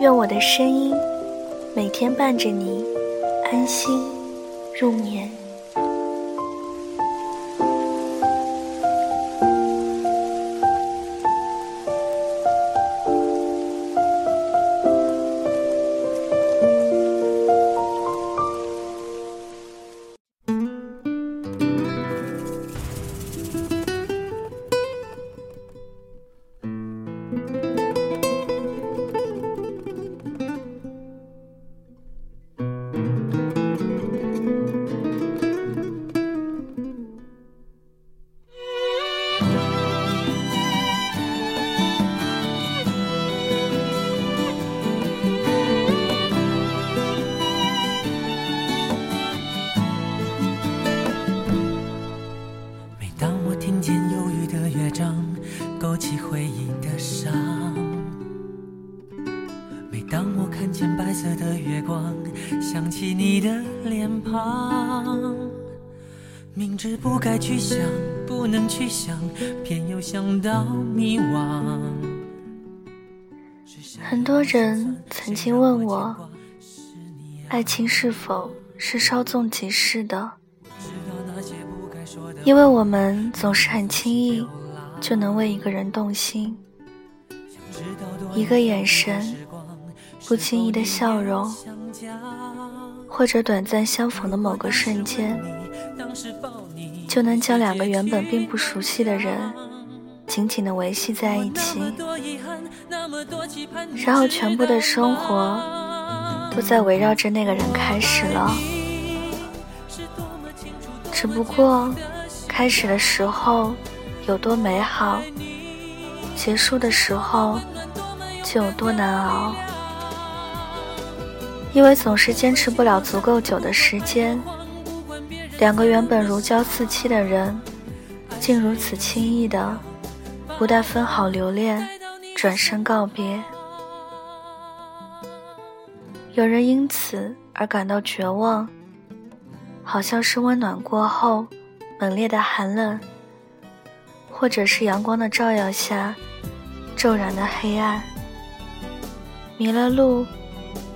愿我的声音每天伴着你安心入眠。明知不该去想，不能去想，偏又想到迷惘。很多人曾经问我，爱情是否是稍纵即逝的？因为我们总是很轻易就能为一个人动心，一个眼神，不经意的笑容。或者短暂相逢的某个瞬间，就能将两个原本并不熟悉的人紧紧地维系在一起，然后全部的生活都在围绕着那个人开始了。只不过，开始的时候有多美好，结束的时候就有多难熬。因为总是坚持不了足够久的时间，两个原本如胶似漆的人，竟如此轻易的，不带分好留恋，转身告别。有人因此而感到绝望，好像是温暖过后猛烈的寒冷，或者是阳光的照耀下骤然的黑暗，迷了路。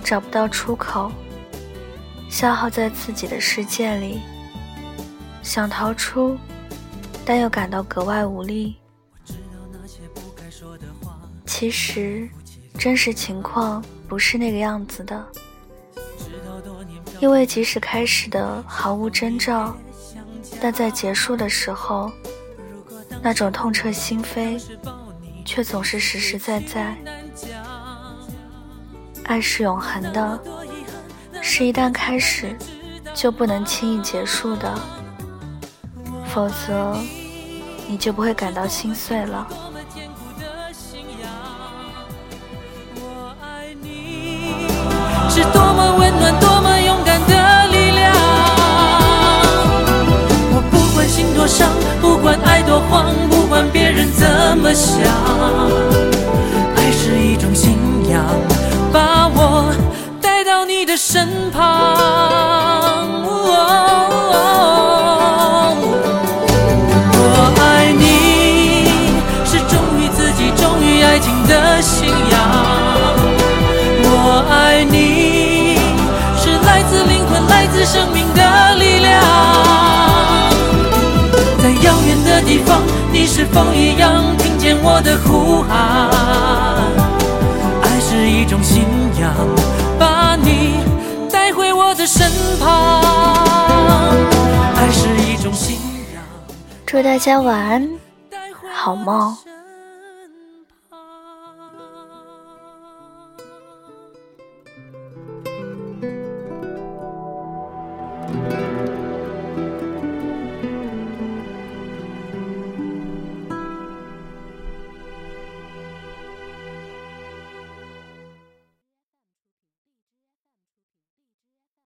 找不到出口，消耗在自己的世界里，想逃出，但又感到格外无力。其实，真实情况不是那个样子的，因为即使开始的毫无征兆，但在结束的时候，那种痛彻心扉，却总是实实在在。爱是永恒的，是一旦开始就不能轻易结束的，否则你就不会感到心碎了。是多么温暖，多么勇敢的力量。我不管心多伤，不管爱多慌，管别人怎么想，爱是一种信仰。把我带到你的身旁，我爱你是忠于自己、忠于爱情的信仰，我爱你是来自灵魂、来自生命的力量。在遥远的地方，你是否一样听见我的呼喊？爱是一种信仰，把你带回我的身旁。爱是一种信仰。祝大家晚安，好梦。